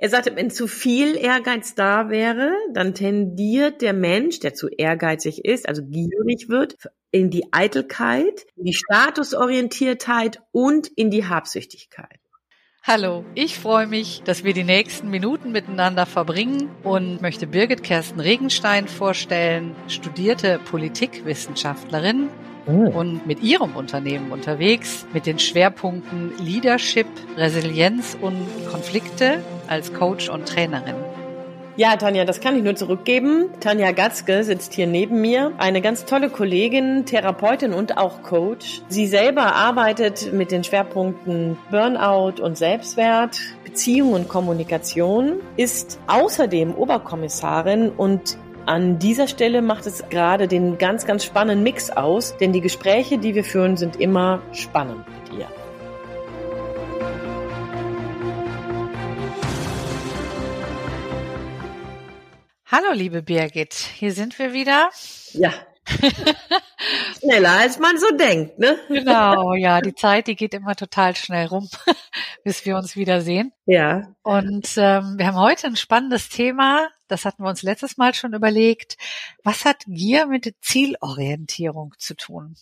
Er sagte, wenn zu viel Ehrgeiz da wäre, dann tendiert der Mensch, der zu ehrgeizig ist, also gierig wird, in die Eitelkeit, in die Statusorientiertheit und in die Habsüchtigkeit. Hallo, ich freue mich, dass wir die nächsten Minuten miteinander verbringen und möchte Birgit Kersten Regenstein vorstellen, studierte Politikwissenschaftlerin Mhm. und mit ihrem Unternehmen unterwegs mit den Schwerpunkten Leadership, Resilienz und Konflikte als Coach und Trainerin. Ja, Tanja, das kann ich nur zurückgeben. Tanja Gatzke sitzt hier neben mir. Eine ganz tolle Kollegin, Therapeutin und auch Coach. Sie selber arbeitet mit den Schwerpunkten Burnout und Selbstwert, Beziehung und Kommunikation, ist außerdem Oberkommissarin und an dieser Stelle macht es gerade den ganz, ganz spannenden Mix aus, denn die Gespräche, die wir führen, sind immer spannend mit ihr. Hallo, liebe Birgit, hier sind wir wieder. Ja. Schneller als man so denkt, ne? Genau, ja, die Zeit, die geht immer total schnell rum, bis wir uns wiedersehen. Ja. Und ähm, wir haben heute ein spannendes Thema, das hatten wir uns letztes Mal schon überlegt. Was hat Gier mit Zielorientierung zu tun?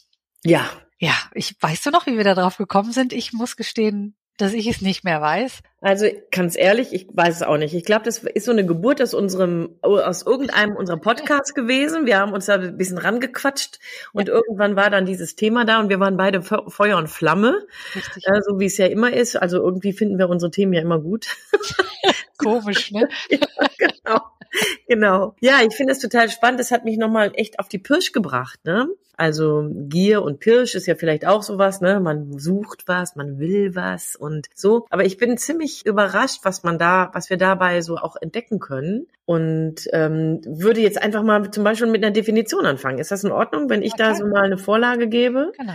Ja. Ja, ich weißt du noch, wie wir da drauf gekommen sind? Ich muss gestehen, dass ich es nicht mehr weiß. Also ganz ehrlich, ich weiß es auch nicht. Ich glaube, das ist so eine Geburt aus unserem, aus irgendeinem unserer Podcasts gewesen. Wir haben uns da ein bisschen rangequatscht und irgendwann war dann dieses Thema da und wir waren beide Fe- Feuer und Flamme, Richtig äh, so wie es ja immer ist. Also irgendwie finden wir unsere Themen ja immer gut. komisch, ne? genau. Genau. Ja, ich finde es total spannend. Das hat mich nochmal echt auf die Pirsch gebracht, ne? Also Gier und Pirsch ist ja vielleicht auch sowas, ne? Man sucht was, man will was und so. Aber ich bin ziemlich überrascht, was man da, was wir dabei so auch entdecken können. Und ähm, würde jetzt einfach mal zum Beispiel mit einer Definition anfangen. Ist das in Ordnung, wenn ich Ja, da so mal eine Vorlage gebe? Genau.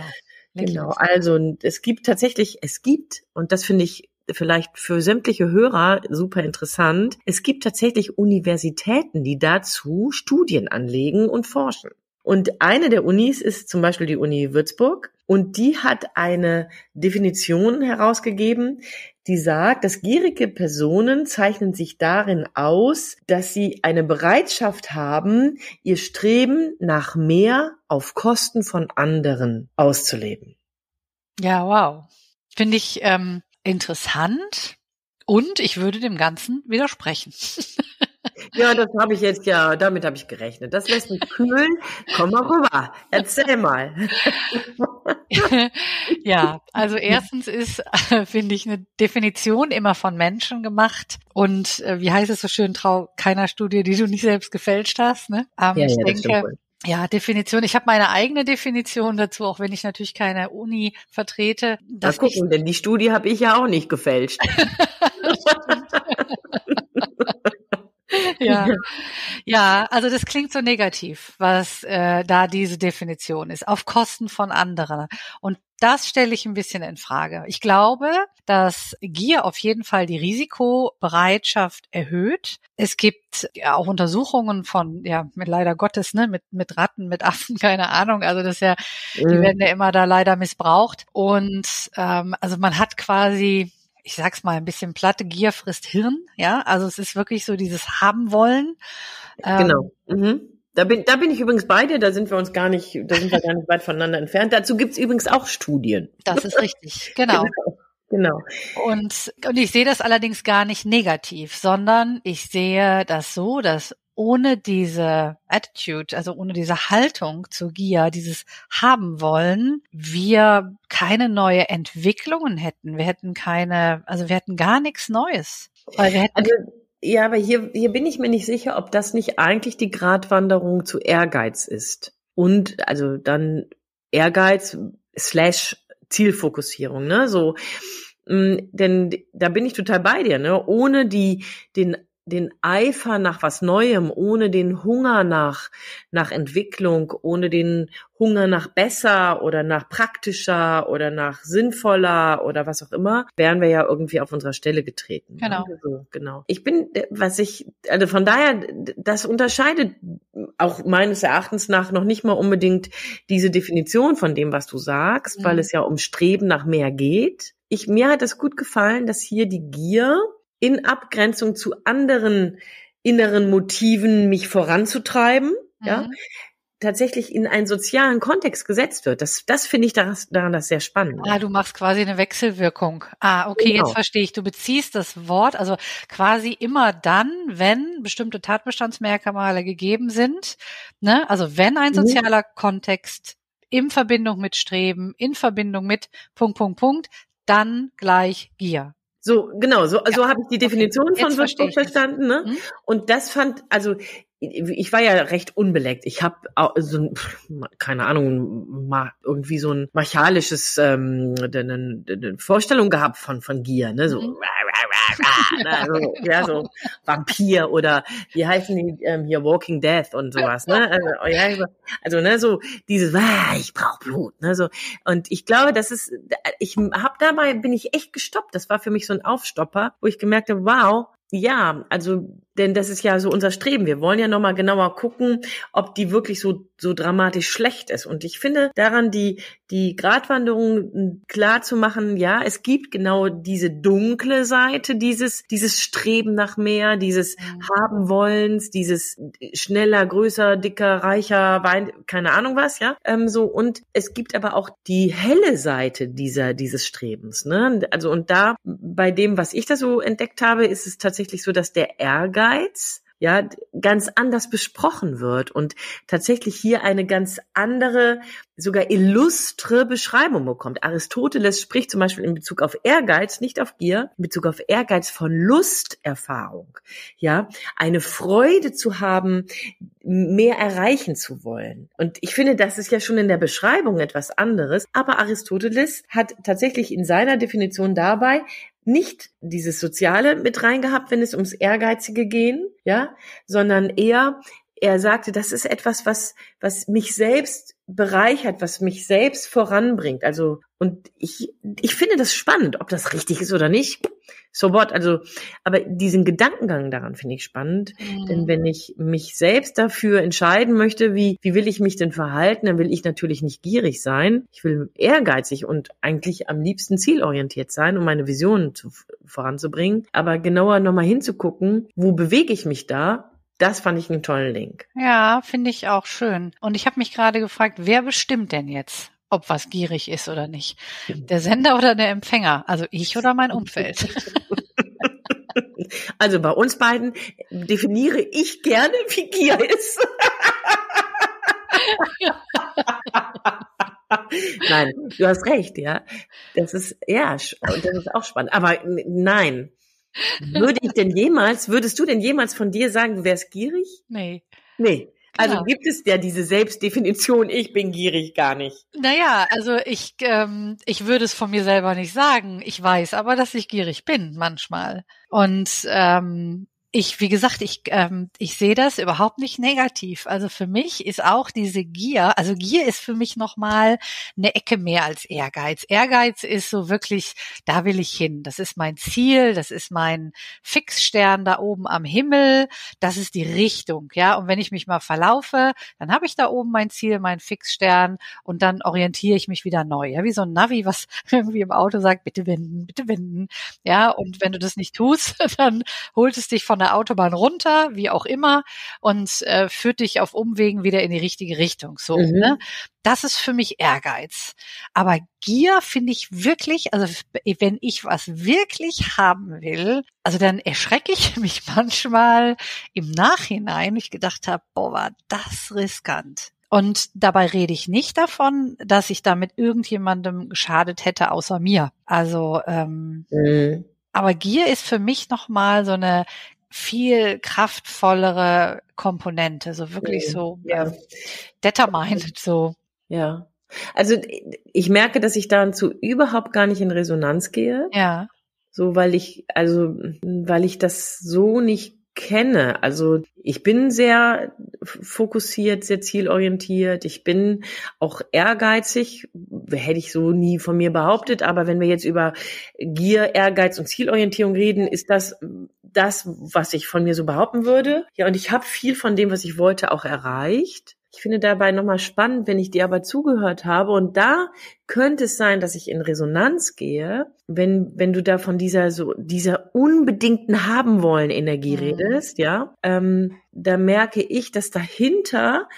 Genau, also es gibt tatsächlich, es gibt, und das finde ich vielleicht für sämtliche Hörer super interessant, es gibt tatsächlich Universitäten, die dazu Studien anlegen und forschen. Und eine der Unis ist zum Beispiel die Uni Würzburg und die hat eine Definition herausgegeben, die sagt, dass gierige Personen zeichnen sich darin aus, dass sie eine Bereitschaft haben, ihr Streben nach mehr auf Kosten von anderen auszuleben. Ja, wow. Finde ich ähm, interessant und ich würde dem Ganzen widersprechen. Ja, das habe ich jetzt ja, damit habe ich gerechnet. Das lässt mich kühlen. Komm mal rüber. Erzähl mal. ja, also erstens ist, äh, finde ich, eine Definition immer von Menschen gemacht. Und äh, wie heißt es so schön, trau keiner Studie, die du nicht selbst gefälscht hast. Ne? Ähm, ich denke, wohl. Ja, Definition. Ich habe meine eigene Definition dazu, auch wenn ich natürlich keine Uni vertrete. Ich, gucken, denn die Studie habe ich ja auch nicht gefälscht. ja, ja, also das klingt so negativ, was äh, da diese Definition ist, auf Kosten von anderen. Und das stelle ich ein bisschen in Frage. Ich glaube, dass Gier auf jeden Fall die Risikobereitschaft erhöht. Es gibt ja auch Untersuchungen von, ja, mit leider Gottes, ne, mit, mit Ratten, mit Affen, keine Ahnung. Also das ist ja, die Mhm. werden ja immer da leider missbraucht. Und ähm, also man hat quasi ich sag's mal ein bisschen platte, Gier frisst Hirn, ja. Also es ist wirklich so dieses haben wollen. Ähm, Genau. Mhm. Da bin, da bin ich übrigens bei dir, da sind wir uns gar nicht, da sind wir gar nicht weit voneinander entfernt. Dazu gibt's übrigens auch Studien. Das ist richtig, genau. Genau. Und, und ich sehe das allerdings gar nicht negativ, sondern ich sehe das so, dass ohne diese Attitude, also ohne diese Haltung zu Gier, dieses haben wollen, wir keine neue Entwicklungen hätten. Wir hätten keine, also wir hätten gar nichts Neues. Weil wir hätten, Also, ja, aber hier, hier bin ich mir nicht sicher, ob das nicht eigentlich die Gratwanderung zu Ehrgeiz ist. Und also dann Ehrgeiz slash Zielfokussierung, ne? So, mh, denn da bin ich total bei dir, ne? Ohne die, den den Eifer nach was Neuem, ohne den Hunger nach, nach Entwicklung, ohne den Hunger nach besser oder nach praktischer oder nach sinnvoller oder was auch immer, wären wir ja irgendwie auf unserer Stelle getreten. Genau. So, genau. Ich bin, was ich, also von daher, das unterscheidet auch meines Erachtens nach noch nicht mal unbedingt diese Definition von dem, was du sagst, Mhm. weil es ja um Streben nach mehr geht. Ich, mir hat es gut gefallen, dass hier die Gier in Abgrenzung zu anderen inneren Motiven, mich voranzutreiben, mhm. ja, tatsächlich in einen sozialen Kontext gesetzt wird. Das, das finde ich daran, daran das sehr spannend. Ah, du machst quasi eine Wechselwirkung. Ah, okay, genau. jetzt verstehe ich. Du beziehst das Wort, also quasi immer dann, wenn bestimmte Tatbestandsmerkmale gegeben sind, ne? Also wenn ein mhm. sozialer mhm. Kontext in Verbindung mit Streben, in Verbindung mit Punkt, Punkt, Punkt, dann gleich Gier. So, genau, so, ja. so habe ich die Definition okay. von Würzburg verstanden. Ne? Mhm. Und das fand, also ich war ja recht unbeleckt. Ich habe so ein, keine Ahnung, mal irgendwie so ein martialisches ähm, eine, eine Vorstellung gehabt von von Gier, ne? So, mhm. ne? so ja so Vampir oder wie heißen die ähm, hier Walking Death und sowas, ne? Also, oh ja, also ne so dieses, ah, ich brauche Blut, ne? So und ich glaube, das ist, ich habe dabei bin ich echt gestoppt. Das war für mich so ein Aufstopper, wo ich gemerkt habe, wow, ja, also denn das ist ja so unser Streben. Wir wollen ja nochmal genauer gucken, ob die wirklich so, so dramatisch schlecht ist. Und ich finde daran, die, die Gratwanderung klar zu machen, ja, es gibt genau diese dunkle Seite, dieses, dieses Streben nach mehr, dieses mhm. Haben wollens, dieses schneller, größer, dicker, reicher, Wein, keine Ahnung was, ja, ähm, so. Und es gibt aber auch die helle Seite dieser, dieses Strebens, ne? Also, und da, bei dem, was ich da so entdeckt habe, ist es tatsächlich so, dass der Ärger Ehrgeiz ja, ganz anders besprochen wird und tatsächlich hier eine ganz andere, sogar illustre Beschreibung bekommt. Aristoteles spricht zum Beispiel in Bezug auf Ehrgeiz, nicht auf Gier, in Bezug auf Ehrgeiz von Lusterfahrung. Ja, eine Freude zu haben, mehr erreichen zu wollen. Und ich finde, das ist ja schon in der Beschreibung etwas anderes. Aber Aristoteles hat tatsächlich in seiner Definition dabei nicht dieses Soziale mit reingehabt, wenn es ums Ehrgeizige gehen, ja, sondern eher, er sagte, das ist etwas, was, was mich selbst bereichert, was mich selbst voranbringt. Also, und ich, ich finde das spannend, ob das richtig ist oder nicht. So what? Also, aber diesen Gedankengang daran finde ich spannend. Mhm. Denn wenn ich mich selbst dafür entscheiden möchte, wie, wie will ich mich denn verhalten, dann will ich natürlich nicht gierig sein. Ich will ehrgeizig und eigentlich am liebsten zielorientiert sein, um meine Visionen zu, voranzubringen. Aber genauer nochmal hinzugucken, wo bewege ich mich da das fand ich einen tollen Link. Ja, finde ich auch schön. Und ich habe mich gerade gefragt, wer bestimmt denn jetzt, ob was gierig ist oder nicht? Der Sender oder der Empfänger? Also ich oder mein Umfeld? Also bei uns beiden definiere ich gerne, wie Gier ist. nein, du hast recht, ja. Das ist, ja, das ist auch spannend. Aber nein, würde ich denn jemals, würdest du denn jemals von dir sagen, du wärst gierig? Nee. Nee. Also ja. gibt es ja diese Selbstdefinition, ich bin gierig gar nicht. Naja, also ich, ähm, ich würde es von mir selber nicht sagen. Ich weiß aber, dass ich gierig bin manchmal. Und ähm, ich, wie gesagt, ich, ähm, ich sehe das überhaupt nicht negativ. Also für mich ist auch diese Gier, also Gier ist für mich nochmal eine Ecke mehr als Ehrgeiz. Ehrgeiz ist so wirklich, da will ich hin. Das ist mein Ziel, das ist mein Fixstern da oben am Himmel, das ist die Richtung, ja. Und wenn ich mich mal verlaufe, dann habe ich da oben mein Ziel, mein Fixstern und dann orientiere ich mich wieder neu. Ja, wie so ein Navi, was irgendwie im Auto sagt, bitte wenden, bitte wenden. Ja, und wenn du das nicht tust, dann holt es dich von der Autobahn runter, wie auch immer, und äh, führt dich auf Umwegen wieder in die richtige Richtung. So, mhm. ne? Das ist für mich Ehrgeiz. Aber Gier finde ich wirklich, also wenn ich was wirklich haben will, also dann erschrecke ich mich manchmal im Nachhinein. Ich gedacht habe, boah, war das riskant. Und dabei rede ich nicht davon, dass ich damit irgendjemandem geschadet hätte, außer mir. Also, ähm, mhm. aber Gier ist für mich nochmal so eine viel kraftvollere Komponente, so wirklich so ja. äh, determined so. Ja. Also ich merke, dass ich dazu überhaupt gar nicht in Resonanz gehe. Ja. So, weil ich, also, weil ich das so nicht kenne. Also ich bin sehr fokussiert, sehr zielorientiert. Ich bin auch ehrgeizig, hätte ich so nie von mir behauptet. Aber wenn wir jetzt über Gier, Ehrgeiz und Zielorientierung reden, ist das das, was ich von mir so behaupten würde. Ja, und ich habe viel von dem, was ich wollte, auch erreicht. Ich finde dabei nochmal spannend, wenn ich dir aber zugehört habe und da könnte es sein, dass ich in Resonanz gehe, wenn, wenn du da von dieser so, dieser unbedingten haben wollen Energie mhm. redest, ja, ähm, da merke ich, dass dahinter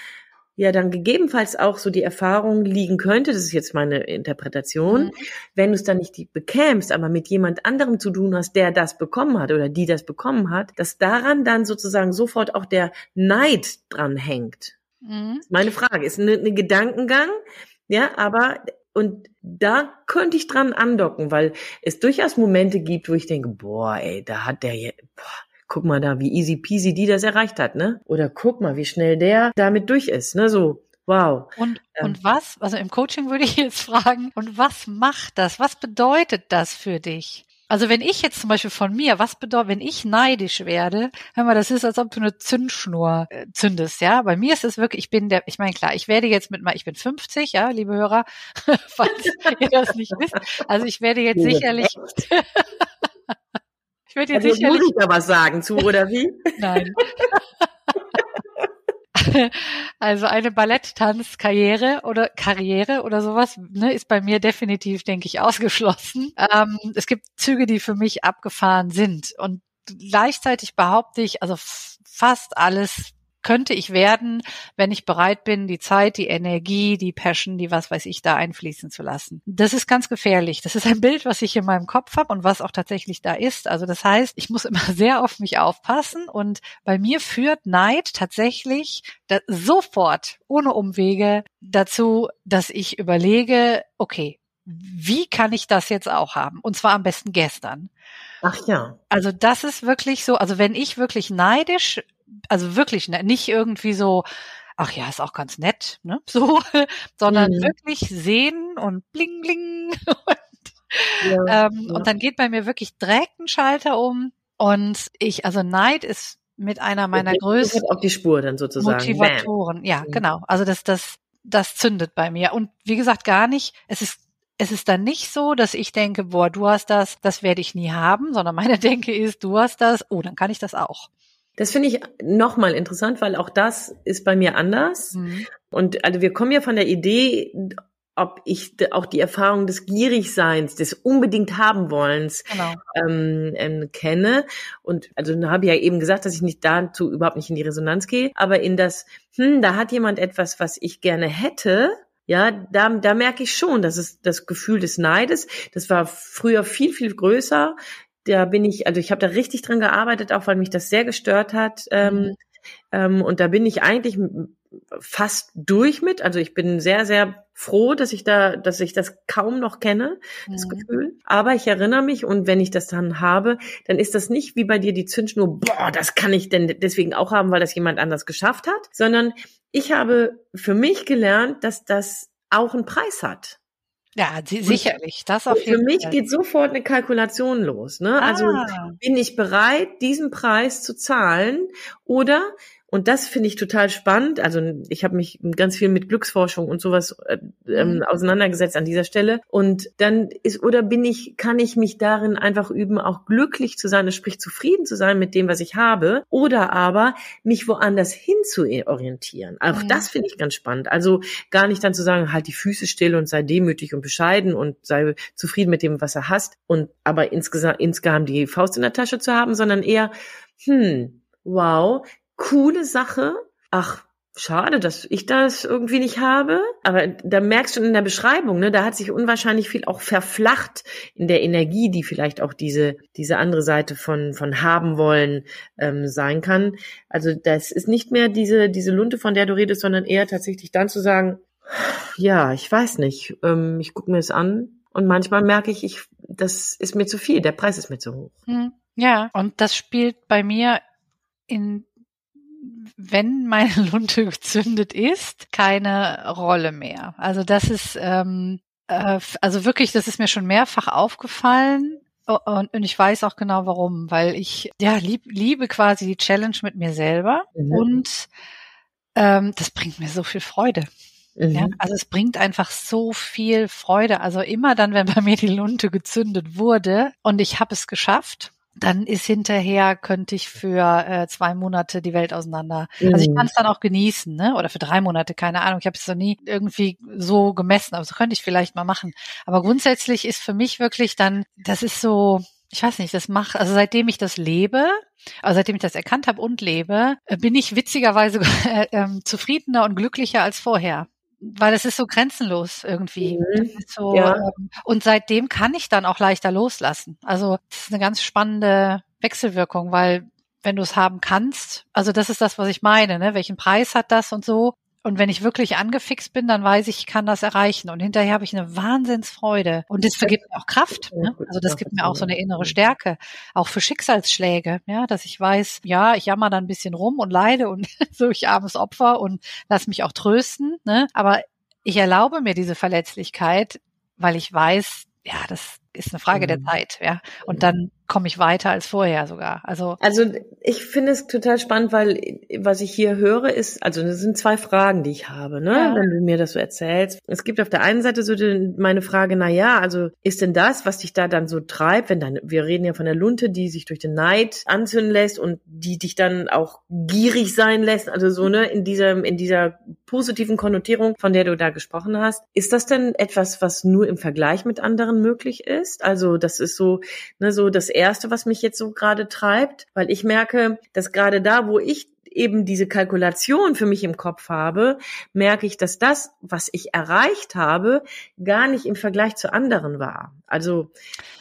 ja dann gegebenenfalls auch so die Erfahrung liegen könnte, das ist jetzt meine Interpretation, mhm. wenn du es dann nicht bekämst, aber mit jemand anderem zu tun hast, der das bekommen hat oder die das bekommen hat, dass daran dann sozusagen sofort auch der Neid dran hängt. Mhm. Meine Frage ist eine, eine Gedankengang, ja, aber und da könnte ich dran andocken, weil es durchaus Momente gibt, wo ich denke, boah, ey, da hat der, boah, guck mal da, wie easy peasy die das erreicht hat, ne? Oder guck mal, wie schnell der damit durch ist, ne? So, wow. Und, ähm. und was, also im Coaching würde ich jetzt fragen, und was macht das? Was bedeutet das für dich? Also wenn ich jetzt zum Beispiel von mir, was bedeutet, wenn ich neidisch werde, hör mal, das ist, als ob du eine Zündschnur äh, zündest, ja. Bei mir ist es wirklich, ich bin der, ich meine, klar, ich werde jetzt mit mal, ich bin 50, ja, liebe Hörer, falls ihr das nicht wisst. Also ich werde jetzt sicherlich, Ich würde jetzt also sicherlich. Muss ich da was sagen zu, oder wie? Nein. Also eine Balletttanzkarriere oder Karriere oder sowas ne, ist bei mir definitiv, denke ich, ausgeschlossen. Ähm, es gibt Züge, die für mich abgefahren sind und gleichzeitig behaupte ich, also fast alles könnte ich werden, wenn ich bereit bin, die Zeit, die Energie, die Passion, die was weiß ich da einfließen zu lassen. Das ist ganz gefährlich. Das ist ein Bild, was ich in meinem Kopf habe und was auch tatsächlich da ist. Also das heißt, ich muss immer sehr auf mich aufpassen und bei mir führt Neid tatsächlich sofort, ohne Umwege, dazu, dass ich überlege, okay, wie kann ich das jetzt auch haben? Und zwar am besten gestern. Ach ja. Also das ist wirklich so, also wenn ich wirklich neidisch also wirklich ne, nicht irgendwie so, ach ja, ist auch ganz nett, ne, so, sondern mhm. wirklich sehen und bling bling und, ja, ähm, ja. und dann geht bei mir wirklich direkt ein Schalter um und ich, also Neid ist mit einer meiner ja, größten auf die Spur dann sozusagen. Motivatoren, Bam. ja, mhm. genau. Also das, das, das zündet bei mir. Und wie gesagt, gar nicht, es ist es ist dann nicht so, dass ich denke, boah, du hast das, das werde ich nie haben, sondern meine Denke ist, du hast das, oh, dann kann ich das auch. Das finde ich nochmal interessant, weil auch das ist bei mir anders. Mhm. Und also wir kommen ja von der Idee, ob ich auch die Erfahrung des Gierigseins, des unbedingt haben wollens genau. ähm, ähm, kenne. Und also habe ich ja eben gesagt, dass ich nicht dazu überhaupt nicht in die Resonanz gehe, aber in das, hm, da hat jemand etwas, was ich gerne hätte. Ja, da, da merke ich schon, dass es das Gefühl des Neides, das war früher viel, viel größer da bin ich, also ich habe da richtig dran gearbeitet, auch weil mich das sehr gestört hat. Ähm, mhm. ähm, und da bin ich eigentlich fast durch mit. Also ich bin sehr, sehr froh, dass ich da, dass ich das kaum noch kenne, das mhm. Gefühl. Aber ich erinnere mich und wenn ich das dann habe, dann ist das nicht wie bei dir die Zündschnur, boah, das kann ich denn deswegen auch haben, weil das jemand anders geschafft hat, sondern ich habe für mich gelernt, dass das auch einen Preis hat. Ja, sicherlich. Das auf jeden Für mich Fall. geht sofort eine Kalkulation los. Ne? Also ah. Also bin ich bereit, diesen Preis zu zahlen oder und das finde ich total spannend. Also ich habe mich ganz viel mit Glücksforschung und sowas äh, ähm, mhm. auseinandergesetzt an dieser Stelle. Und dann ist, oder bin ich, kann ich mich darin einfach üben, auch glücklich zu sein, sprich zufrieden zu sein mit dem, was ich habe, oder aber mich woanders hin zu orientieren. Auch mhm. das finde ich ganz spannend. Also gar nicht dann zu sagen, halt die Füße still und sei demütig und bescheiden und sei zufrieden mit dem, was er hast. Und aber insgesamt, insgesamt die Faust in der Tasche zu haben, sondern eher, hm, wow, coole Sache. Ach, schade, dass ich das irgendwie nicht habe. Aber da merkst du in der Beschreibung, ne, da hat sich unwahrscheinlich viel auch verflacht in der Energie, die vielleicht auch diese, diese andere Seite von, von haben wollen ähm, sein kann. Also das ist nicht mehr diese, diese Lunte, von der du redest, sondern eher tatsächlich dann zu sagen, ja, ich weiß nicht, ähm, ich gucke mir es an und manchmal merke ich, ich, das ist mir zu viel, der Preis ist mir zu hoch. Hm. Ja, und das spielt bei mir in wenn meine Lunte gezündet ist, keine Rolle mehr. Also das ist, ähm, äh, also wirklich, das ist mir schon mehrfach aufgefallen. Und, und ich weiß auch genau warum, weil ich ja lieb, liebe quasi die Challenge mit mir selber mhm. und ähm, das bringt mir so viel Freude. Mhm. Ja, also es bringt einfach so viel Freude. Also immer dann, wenn bei mir die Lunte gezündet wurde und ich habe es geschafft, dann ist hinterher, könnte ich für äh, zwei Monate die Welt auseinander. Mhm. Also ich kann es dann auch genießen, ne? Oder für drei Monate, keine Ahnung. Ich habe es noch nie irgendwie so gemessen, aber so könnte ich vielleicht mal machen. Aber grundsätzlich ist für mich wirklich dann, das ist so, ich weiß nicht, das macht, also seitdem ich das lebe, also seitdem ich das erkannt habe und lebe, äh, bin ich witzigerweise äh, äh, zufriedener und glücklicher als vorher weil es ist so grenzenlos irgendwie. Mhm. So, ja. ähm, und seitdem kann ich dann auch leichter loslassen. Also das ist eine ganz spannende Wechselwirkung, weil wenn du es haben kannst, also das ist das, was ich meine, ne? Welchen Preis hat das und so? Und wenn ich wirklich angefixt bin, dann weiß ich, ich kann das erreichen. Und hinterher habe ich eine Wahnsinnsfreude. Und das vergibt mir auch Kraft. Ne? Also das gibt mir auch so eine innere Stärke. Auch für Schicksalsschläge, ja, dass ich weiß, ja, ich jammer dann ein bisschen rum und leide und so ich armes Opfer und lass mich auch trösten. Ne? Aber ich erlaube mir diese Verletzlichkeit, weil ich weiß, ja, das ist eine Frage mhm. der Zeit, ja. Und dann komme ich weiter als vorher sogar. Also also ich finde es total spannend, weil was ich hier höre ist, also das sind zwei Fragen, die ich habe, ne, ja. wenn du mir das so erzählst. Es gibt auf der einen Seite so die, meine Frage, na ja, also ist denn das, was dich da dann so treibt, wenn dann wir reden ja von der Lunte, die sich durch den Neid anzünden lässt und die dich dann auch gierig sein lässt, also so ne in dieser in dieser positiven Konnotierung, von der du da gesprochen hast, ist das denn etwas, was nur im Vergleich mit anderen möglich ist? Also das ist so ne so das Erste, was mich jetzt so gerade treibt, weil ich merke, dass gerade da, wo ich eben diese Kalkulation für mich im Kopf habe, merke ich, dass das, was ich erreicht habe, gar nicht im Vergleich zu anderen war. Also,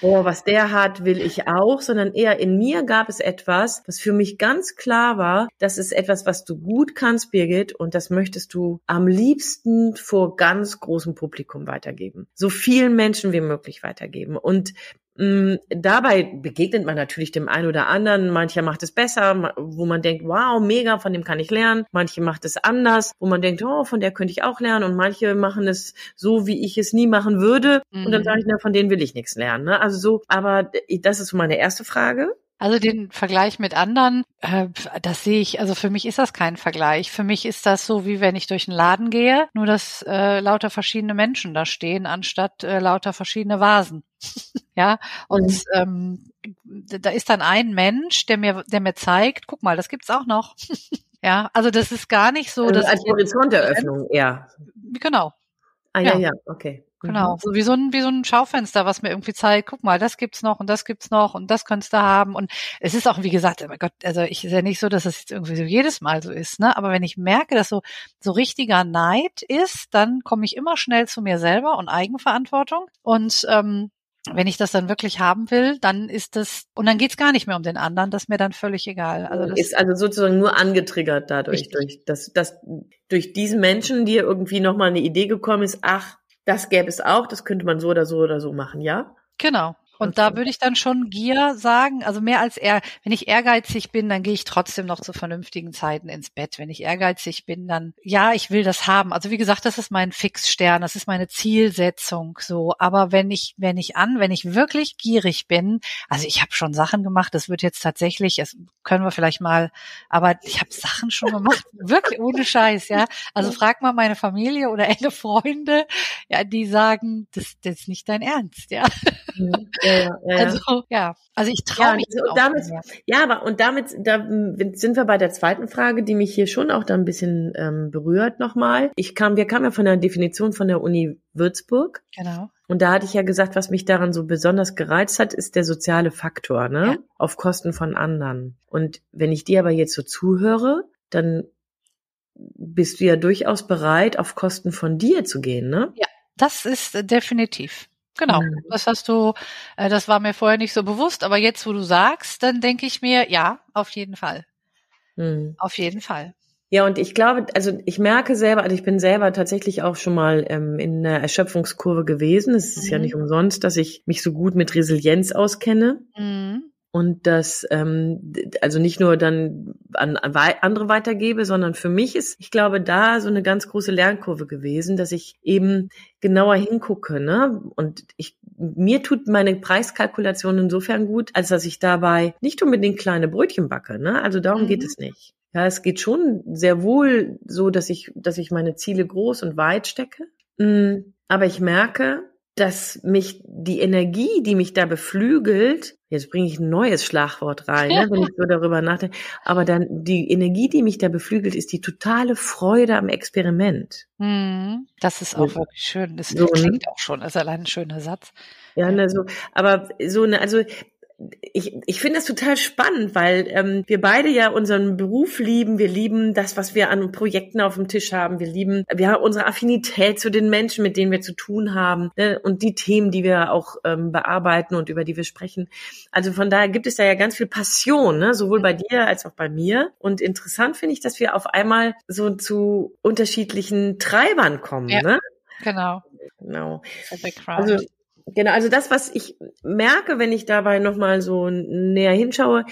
oh, was der hat, will ich auch, sondern eher in mir gab es etwas, was für mich ganz klar war, das ist etwas, was du gut kannst, Birgit, und das möchtest du am liebsten vor ganz großem Publikum weitergeben. So vielen Menschen wie möglich weitergeben. Und dabei begegnet man natürlich dem einen oder anderen. Mancher macht es besser, wo man denkt, wow, mega, von dem kann ich lernen. Manche macht es anders, wo man denkt, oh, von der könnte ich auch lernen. Und manche machen es so, wie ich es nie machen würde. Mhm. Und dann mhm. sage ich, na, von denen will ich nichts lernen. Ne? Also so, aber das ist meine erste Frage. Also den Vergleich mit anderen, äh, das sehe ich, also für mich ist das kein Vergleich. Für mich ist das so, wie wenn ich durch einen Laden gehe, nur dass äh, lauter verschiedene Menschen da stehen, anstatt äh, lauter verschiedene Vasen. ja, und mhm. ähm, da ist dann ein Mensch, der mir, der mir zeigt, guck mal, das gibt's auch noch. ja, also das ist gar nicht so, also dass als Horizonteröffnung, ja. Genau. Ah ja, ja, ja okay. Genau, mhm. so wie so ein wie so ein Schaufenster, was mir irgendwie zeigt, guck mal, das gibt's noch und das gibt's noch und das könntest du haben und es ist auch wie gesagt, oh mein Gott, also ich ist ja nicht so, dass es jetzt irgendwie so jedes Mal so ist, ne, aber wenn ich merke, dass so so richtiger Neid ist, dann komme ich immer schnell zu mir selber und Eigenverantwortung und ähm, wenn ich das dann wirklich haben will, dann ist das, und dann geht's gar nicht mehr um den anderen, das ist mir dann völlig egal. Also das ist also sozusagen nur angetriggert dadurch, richtig. durch, dass, dass durch diesen Menschen dir irgendwie nochmal eine Idee gekommen ist, ach, das gäbe es auch, das könnte man so oder so oder so machen, ja? Genau. Und da würde ich dann schon Gier sagen, also mehr als er, wenn ich ehrgeizig bin, dann gehe ich trotzdem noch zu vernünftigen Zeiten ins Bett. Wenn ich ehrgeizig bin, dann ja, ich will das haben. Also wie gesagt, das ist mein Fixstern, das ist meine Zielsetzung so. Aber wenn ich, wenn ich an, wenn ich wirklich gierig bin, also ich habe schon Sachen gemacht, das wird jetzt tatsächlich, das können wir vielleicht mal, aber ich habe Sachen schon gemacht, wirklich ohne Scheiß, ja. Also frag mal meine Familie oder enge Freunde, ja, die sagen, das, das ist nicht dein Ernst, ja. Ja ja, ja. Also ja, also ich traue mich. Also, damit, ja, aber und damit da sind wir bei der zweiten Frage, die mich hier schon auch da ein bisschen ähm, berührt nochmal. Ich kam, wir kamen ja von der Definition von der Uni Würzburg. Genau. Und da hatte ich ja gesagt, was mich daran so besonders gereizt hat, ist der soziale Faktor, ne? Ja. Auf Kosten von anderen. Und wenn ich dir aber jetzt so zuhöre, dann bist du ja durchaus bereit, auf Kosten von dir zu gehen, ne? Ja, das ist äh, definitiv. Genau, mhm. das hast du, äh, das war mir vorher nicht so bewusst, aber jetzt, wo du sagst, dann denke ich mir, ja, auf jeden Fall. Mhm. Auf jeden Fall. Ja, und ich glaube, also ich merke selber, also ich bin selber tatsächlich auch schon mal ähm, in einer Erschöpfungskurve gewesen. Es ist mhm. ja nicht umsonst, dass ich mich so gut mit Resilienz auskenne. Mhm und das ähm, also nicht nur dann an, an andere weitergebe, sondern für mich ist, ich glaube, da so eine ganz große Lernkurve gewesen, dass ich eben genauer hingucke, ne? Und ich mir tut meine Preiskalkulation insofern gut, als dass ich dabei nicht unbedingt kleine Brötchen backe, ne? Also darum mhm. geht es nicht. Ja, es geht schon sehr wohl so, dass ich, dass ich meine Ziele groß und weit stecke. Mm, aber ich merke, dass mich die Energie, die mich da beflügelt, jetzt bringe ich ein neues Schlagwort rein, ne, wenn ich so darüber nachdenke, aber dann die Energie, die mich da beflügelt, ist die totale Freude am Experiment. Hm, das ist auch wirklich schön. Das so, ne? klingt auch schon, das ist allein ein schöner Satz. Ja, ne, so, aber so eine, also ich, ich finde das total spannend, weil ähm, wir beide ja unseren Beruf lieben. Wir lieben das, was wir an Projekten auf dem Tisch haben. Wir lieben, wir haben unsere Affinität zu den Menschen, mit denen wir zu tun haben ne? und die Themen, die wir auch ähm, bearbeiten und über die wir sprechen. Also von daher gibt es da ja ganz viel Passion, ne? sowohl bei dir als auch bei mir. Und interessant finde ich, dass wir auf einmal so zu unterschiedlichen Treibern kommen. Ja, ne? Genau. Genau. Also Genau, also das, was ich merke, wenn ich dabei nochmal so näher hinschaue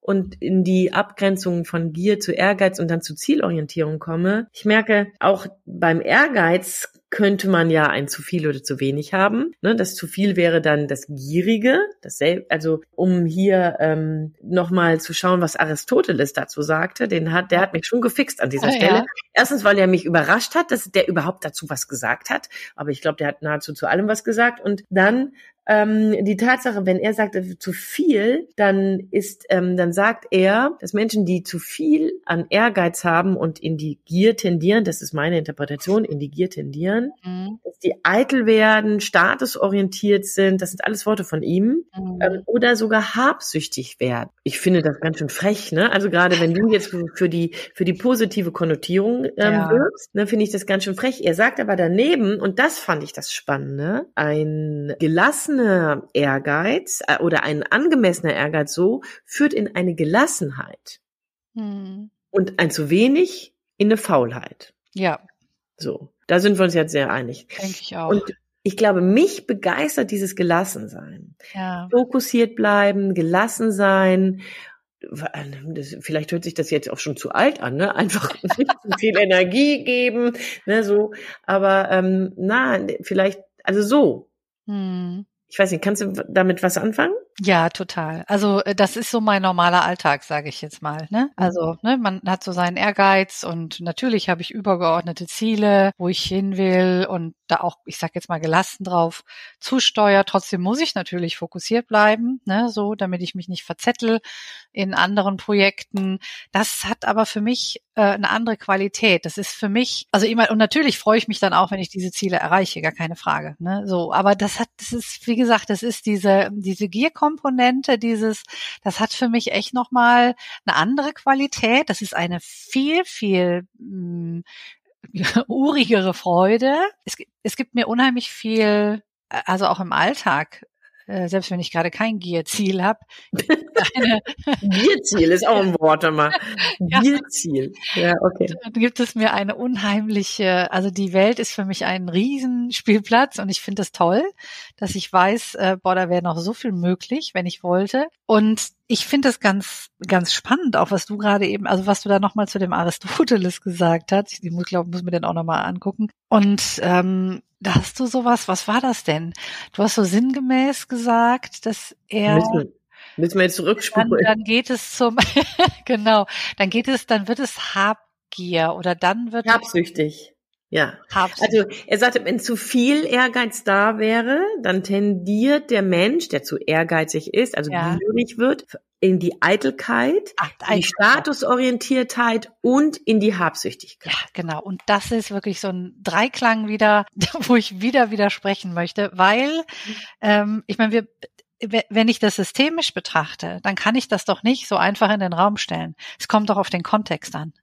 und in die Abgrenzung von Gier zu Ehrgeiz und dann zu Zielorientierung komme, ich merke auch beim Ehrgeiz könnte man ja ein zu viel oder zu wenig haben. Ne? Das zu viel wäre dann das Gierige, das also um hier ähm, nochmal zu schauen, was Aristoteles dazu sagte, den hat, der hat mich schon gefixt an dieser ah, Stelle. Ja. Erstens, weil er mich überrascht hat, dass der überhaupt dazu was gesagt hat. Aber ich glaube, der hat nahezu zu allem was gesagt. Und dann ähm, die Tatsache, wenn er sagt zu viel, dann ist, ähm, dann sagt er, dass Menschen, die zu viel an Ehrgeiz haben und in die Gier tendieren, das ist meine Interpretation, in die Gier tendieren, mhm. dass die eitel werden, statusorientiert sind, das sind alles Worte von ihm, mhm. ähm, oder sogar habsüchtig werden. Ich finde das ganz schön frech, ne? Also gerade wenn du jetzt für die für die positive Konnotierung ähm, ja. wirkst, ne, finde ich das ganz schön frech. Er sagt aber daneben, und das fand ich das Spannende, ein gelassen angemessener Ehrgeiz äh, oder ein angemessener Ehrgeiz so führt in eine Gelassenheit hm. und ein zu wenig in eine Faulheit. Ja. So, da sind wir uns jetzt sehr einig. Denke ich auch. Und ich glaube, mich begeistert dieses Gelassensein. Ja. Fokussiert bleiben, gelassen sein. Das, vielleicht hört sich das jetzt auch schon zu alt an, ne? Einfach nicht viel Energie geben, ne? So, aber ähm, na, vielleicht, also so. Hm. Ich weiß nicht, kannst du damit was anfangen? Ja, total. Also äh, das ist so mein normaler Alltag, sage ich jetzt mal. Ne? Also ne, man hat so seinen Ehrgeiz und natürlich habe ich übergeordnete Ziele, wo ich hin will und da auch, ich sag jetzt mal, gelassen drauf zusteuert. Trotzdem muss ich natürlich fokussiert bleiben, ne, so, damit ich mich nicht verzettel in anderen Projekten. Das hat aber für mich äh, eine andere Qualität. Das ist für mich, also immer, und natürlich freue ich mich dann auch, wenn ich diese Ziele erreiche, gar keine Frage. Ne? So, aber das hat, das ist, wie gesagt, das ist diese, diese Gierkomponente, dieses, das hat für mich echt nochmal eine andere Qualität. Das ist eine viel, viel mh, hm, urigere Freude. Es, es gibt mir unheimlich viel, also auch im Alltag, äh, selbst wenn ich gerade kein Gierziel habe. Gierziel ist auch ein Wort immer. Gierziel. Ja, okay. Dann gibt es mir eine unheimliche, also die Welt ist für mich ein Riesenspielplatz und ich finde es das toll, dass ich weiß, äh, boah, da wäre noch so viel möglich, wenn ich wollte. Und ich finde es ganz, ganz spannend, auch was du gerade eben, also was du da nochmal zu dem Aristoteles gesagt hast. Ich muss, glaube, muss mir den auch nochmal angucken. Und ähm, da hast du sowas, was war das denn? Du hast so sinngemäß gesagt, dass er. Müssen, müssen wir jetzt zurückspulen. Dann, dann geht es zum, genau, dann geht es, dann wird es Habgier oder dann wird Habsüchtig. Ja. Also er sagte, wenn zu viel Ehrgeiz da wäre, dann tendiert der Mensch, der zu ehrgeizig ist, also ja. gierig wird, in die Eitelkeit, Ach, die Statusorientiertheit und in die Habsüchtigkeit. Ja, genau. Und das ist wirklich so ein Dreiklang wieder, wo ich wieder widersprechen möchte, weil ähm, ich meine, wir wenn ich das systemisch betrachte, dann kann ich das doch nicht so einfach in den Raum stellen. Es kommt doch auf den Kontext an.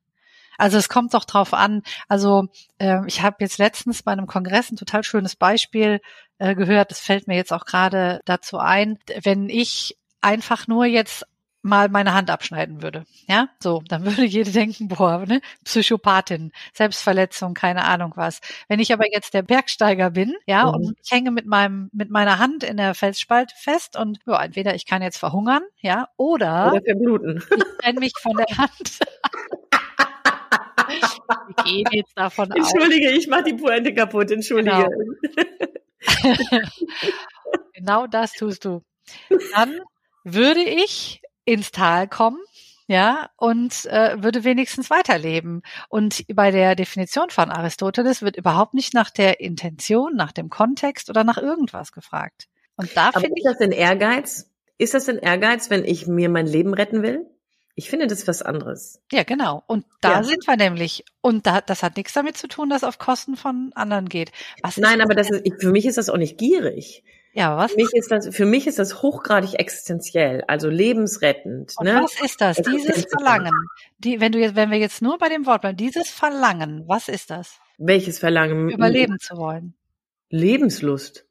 Also es kommt doch drauf an. Also äh, ich habe jetzt letztens bei einem Kongress ein total schönes Beispiel äh, gehört. Das fällt mir jetzt auch gerade dazu ein. Wenn ich einfach nur jetzt mal meine Hand abschneiden würde. Ja, so, dann würde jeder denken, boah, ne, Psychopathin, Selbstverletzung, keine Ahnung was. Wenn ich aber jetzt der Bergsteiger bin, ja, mhm. und ich hänge mit meinem, mit meiner Hand in der Felsspalte fest und ja, entweder ich kann jetzt verhungern, ja, oder, oder verbluten. ich trenne mich von der Hand. Wir gehen jetzt davon Entschuldige, aus. ich mache die Pointe kaputt, entschuldige. Genau. genau das tust du. Dann würde ich ins Tal kommen, ja, und äh, würde wenigstens weiterleben. Und bei der Definition von Aristoteles wird überhaupt nicht nach der Intention, nach dem Kontext oder nach irgendwas gefragt. Und da finde ich. Ist das denn Ehrgeiz? Ist das denn Ehrgeiz, wenn ich mir mein Leben retten will? Ich finde das ist was anderes. Ja, genau. Und da ja. sind wir nämlich. Und da, das hat nichts damit zu tun, dass auf Kosten von anderen geht. Was Nein, aber das ist, für mich ist das auch nicht gierig. Ja, was? Für mich ist das, für mich ist das hochgradig existenziell, also lebensrettend. Und ne? was ist das? Dieses Verlangen. Die, wenn du jetzt, wenn wir jetzt nur bei dem Wort bleiben, dieses Verlangen, was ist das? Welches Verlangen? Überleben zu wollen. Lebenslust.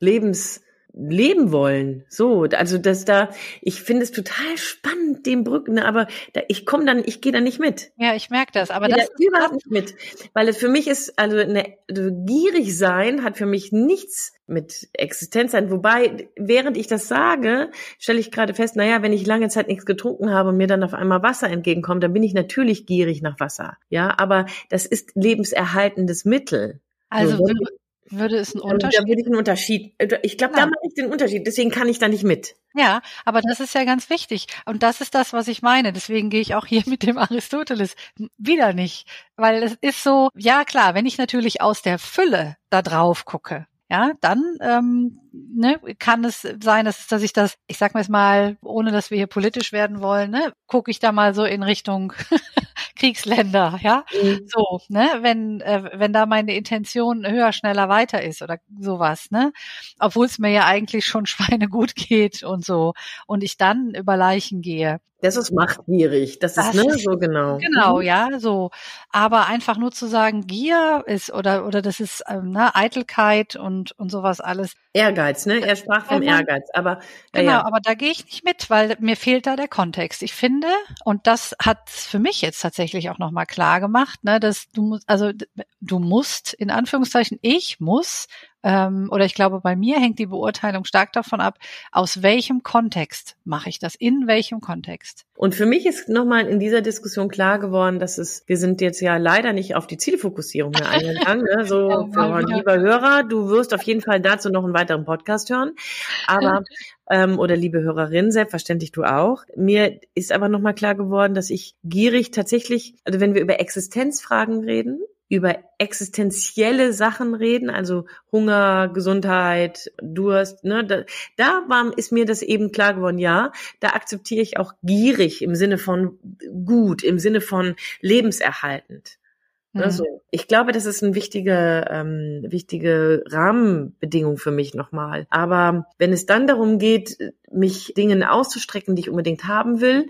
Lebens, leben wollen. So, also das da, ich finde es total spannend, den Brücken, aber da, ich komme dann, ich gehe da nicht mit. Ja, ich merke das, aber das da überhaupt nicht mit, weil es für mich ist, also eine, also gierig sein hat für mich nichts mit Existenz sein. Wobei, während ich das sage, stelle ich gerade fest, naja, wenn ich lange Zeit nichts getrunken habe und mir dann auf einmal Wasser entgegenkommt, dann bin ich natürlich gierig nach Wasser. Ja, aber das ist lebenserhaltendes Mittel. Also so, würde es einen Unterschied? Da würde ich einen Unterschied. Äh, ich glaube, ja. da mache ich den Unterschied. Deswegen kann ich da nicht mit. Ja, aber das ist ja ganz wichtig. Und das ist das, was ich meine. Deswegen gehe ich auch hier mit dem Aristoteles wieder nicht. Weil es ist so, ja klar, wenn ich natürlich aus der Fülle da drauf gucke, ja, dann ähm, ne, kann es sein, dass, dass ich das, ich sag mal jetzt mal, ohne dass wir hier politisch werden wollen, ne, gucke ich da mal so in Richtung Kriegsländer, ja, mhm. so, ne, wenn äh, wenn da meine Intention höher, schneller, weiter ist oder sowas, ne, obwohl es mir ja eigentlich schon Schweine gut geht und so und ich dann über Leichen gehe, das ist machtgierig. Das, das ist, ne, so genau. Genau, mhm. ja, so. Aber einfach nur zu sagen, Gier ist oder, oder das ist, ähm, ne, Eitelkeit und, und sowas alles. Ehrgeiz, ne? Er sprach vom Ehrgeiz, aber. Ja, genau, ja. aber da gehe ich nicht mit, weil mir fehlt da der Kontext. Ich finde, und das hat für mich jetzt tatsächlich auch nochmal klar gemacht, ne, dass du musst, also du musst, in Anführungszeichen, ich muss ähm, oder ich glaube, bei mir hängt die Beurteilung stark davon ab, aus welchem Kontext mache ich das, in welchem Kontext. Und für mich ist nochmal in dieser Diskussion klar geworden, dass es, wir sind jetzt ja leider nicht auf die Zielfokussierung mehr eingegangen. Ne? So, ja, lieber Hörer, du wirst auf jeden Fall dazu noch einen weiteren Podcast hören. Aber ähm, oder liebe Hörerin, selbstverständlich du auch. Mir ist aber nochmal klar geworden, dass ich gierig tatsächlich, also wenn wir über Existenzfragen reden, über existenzielle Sachen reden, also Hunger, Gesundheit, Durst, ne, da, da war, ist mir das eben klar geworden, ja, da akzeptiere ich auch gierig im Sinne von gut, im Sinne von lebenserhaltend. Ne, mhm. Also, ich glaube, das ist eine wichtige, ähm, wichtige Rahmenbedingung für mich nochmal. Aber wenn es dann darum geht, mich Dingen auszustrecken, die ich unbedingt haben will,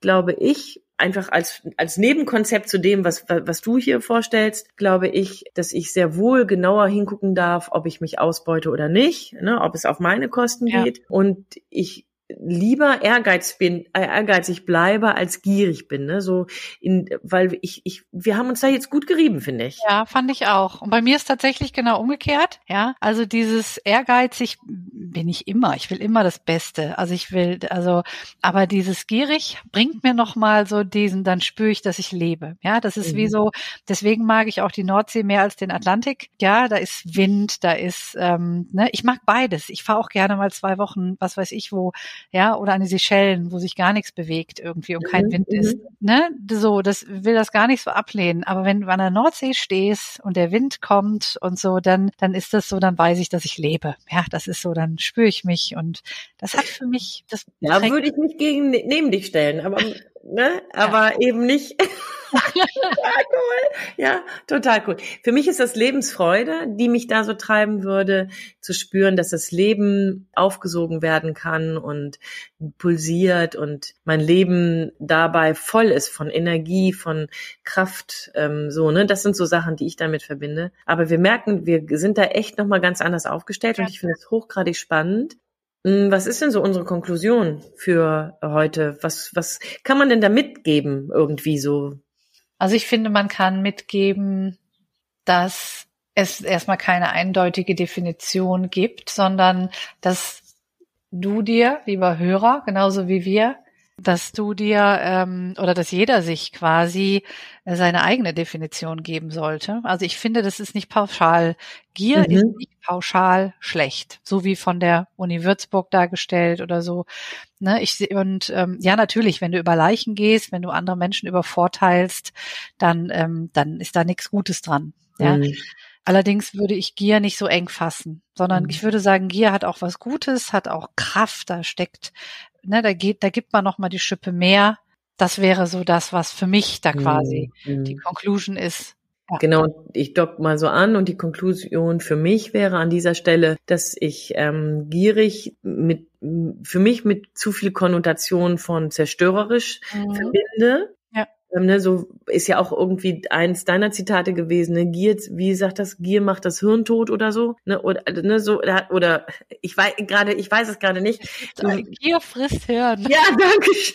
glaube ich, einfach als, als Nebenkonzept zu dem, was, was du hier vorstellst, glaube ich, dass ich sehr wohl genauer hingucken darf, ob ich mich ausbeute oder nicht, ne, ob es auf meine Kosten ja. geht. Und ich lieber ehrgeiz bin, äh, ehrgeizig bleibe als gierig bin, ne? So in, weil ich, ich, wir haben uns da jetzt gut gerieben, finde ich. Ja, fand ich auch. Und bei mir ist tatsächlich genau umgekehrt. Ja, also dieses ehrgeizig bin ich immer. Ich will immer das Beste. Also ich will, also, aber dieses gierig bringt mir noch mal so diesen, dann spüre ich, dass ich lebe. Ja, das ist mhm. wie so. Deswegen mag ich auch die Nordsee mehr als den Atlantik. Ja, da ist Wind, da ist, ähm, ne, ich mag beides. Ich fahre auch gerne mal zwei Wochen, was weiß ich wo ja, oder an die Seychellen, wo sich gar nichts bewegt irgendwie und kein mhm. Wind ist. Mhm. Ne? So, das will das gar nicht so ablehnen. Aber wenn du an der Nordsee stehst und der Wind kommt und so, dann, dann ist das so, dann weiß ich, dass ich lebe. Ja, das ist so, dann spüre ich mich und das hat für mich das. Ja, würde ich nicht gegen neben dich stellen, aber ne? Aber ja. eben nicht. total cool. Ja, total cool. Für mich ist das Lebensfreude, die mich da so treiben würde, zu spüren, dass das Leben aufgesogen werden kann und pulsiert und mein Leben dabei voll ist von Energie, von Kraft, ähm, so, ne? Das sind so Sachen, die ich damit verbinde. Aber wir merken, wir sind da echt nochmal ganz anders aufgestellt ja. und ich finde es hochgradig spannend. Hm, was ist denn so unsere Konklusion für heute? Was, was kann man denn da mitgeben irgendwie so? Also ich finde, man kann mitgeben, dass es erstmal keine eindeutige Definition gibt, sondern dass du dir, lieber Hörer, genauso wie wir, dass du dir ähm, oder dass jeder sich quasi äh, seine eigene Definition geben sollte. Also ich finde, das ist nicht pauschal. Gier mhm. ist nicht pauschal schlecht, so wie von der Uni Würzburg dargestellt oder so. Ne, ich und ähm, ja natürlich, wenn du über Leichen gehst, wenn du andere Menschen übervorteilst, dann ähm, dann ist da nichts Gutes dran. Ja. Mhm. Allerdings würde ich Gier nicht so eng fassen, sondern mhm. ich würde sagen, Gier hat auch was Gutes, hat auch Kraft, da steckt, ne, da geht, da gibt man noch mal die Schippe mehr. Das wäre so das, was für mich da quasi mhm. die Conclusion ist. Ja. Genau, ich dock mal so an und die Konklusion für mich wäre an dieser Stelle, dass ich ähm, gierig mit für mich mit zu viel Konnotation von zerstörerisch mhm. verbinde ähm, ne, so ist ja auch irgendwie eins deiner Zitate gewesen, ne, Gier, wie sagt das, Gier macht das Hirn tot oder so, ne, oder, ne, so, oder, oder ich weiß gerade, ich weiß es gerade nicht. Gier frisst Hirn. Ja, danke schön.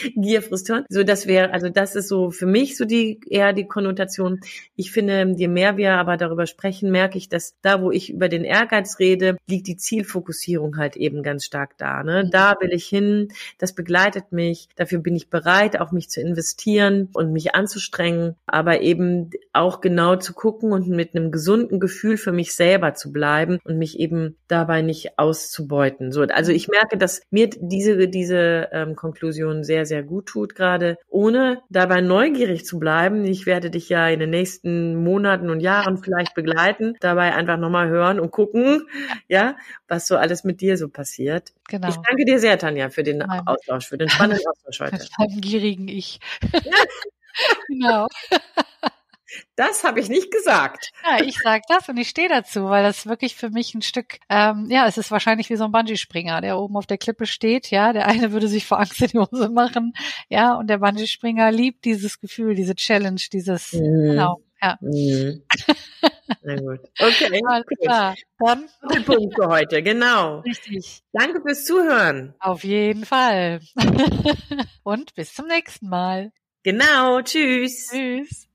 Gier frisst So, das wäre, also das ist so für mich so die eher die Konnotation. Ich finde, je mehr wir aber darüber sprechen, merke ich, dass da, wo ich über den Ehrgeiz rede, liegt die Zielfokussierung halt eben ganz stark da. Ne? Mhm. Da will ich hin, das begleitet mich, dafür bin ich bereit, auch mich zu investieren und mich anzustrengen, aber eben auch genau zu gucken und mit einem gesunden Gefühl für mich selber zu bleiben und mich eben dabei nicht auszubeuten. So, also ich merke, dass mir diese diese ähm, Konklusion sehr sehr gut tut gerade, ohne dabei neugierig zu bleiben. Ich werde dich ja in den nächsten Monaten und Jahren vielleicht begleiten, dabei einfach nochmal hören und gucken, ja, was so alles mit dir so passiert. Genau. Ich danke dir sehr, Tanja, für den Nein. Austausch, für den spannenden Austausch heute. Beim gierigen Ich. genau. Das habe ich nicht gesagt. Ja, ich sage das und ich stehe dazu, weil das wirklich für mich ein Stück, ähm, ja, es ist wahrscheinlich wie so ein Bungee-Springer, der oben auf der Klippe steht, ja, der eine würde sich vor Angst in die Hose machen, ja, und der Bungee-Springer liebt dieses Gefühl, diese Challenge, dieses, mhm. genau, ja. Mhm. Na gut. Okay. Alles gut. klar. Dann. Der Punkt für heute, genau. Richtig. Danke fürs Zuhören. Auf jeden Fall. Und bis zum nächsten Mal. Genau. Tschüss. Tschüss.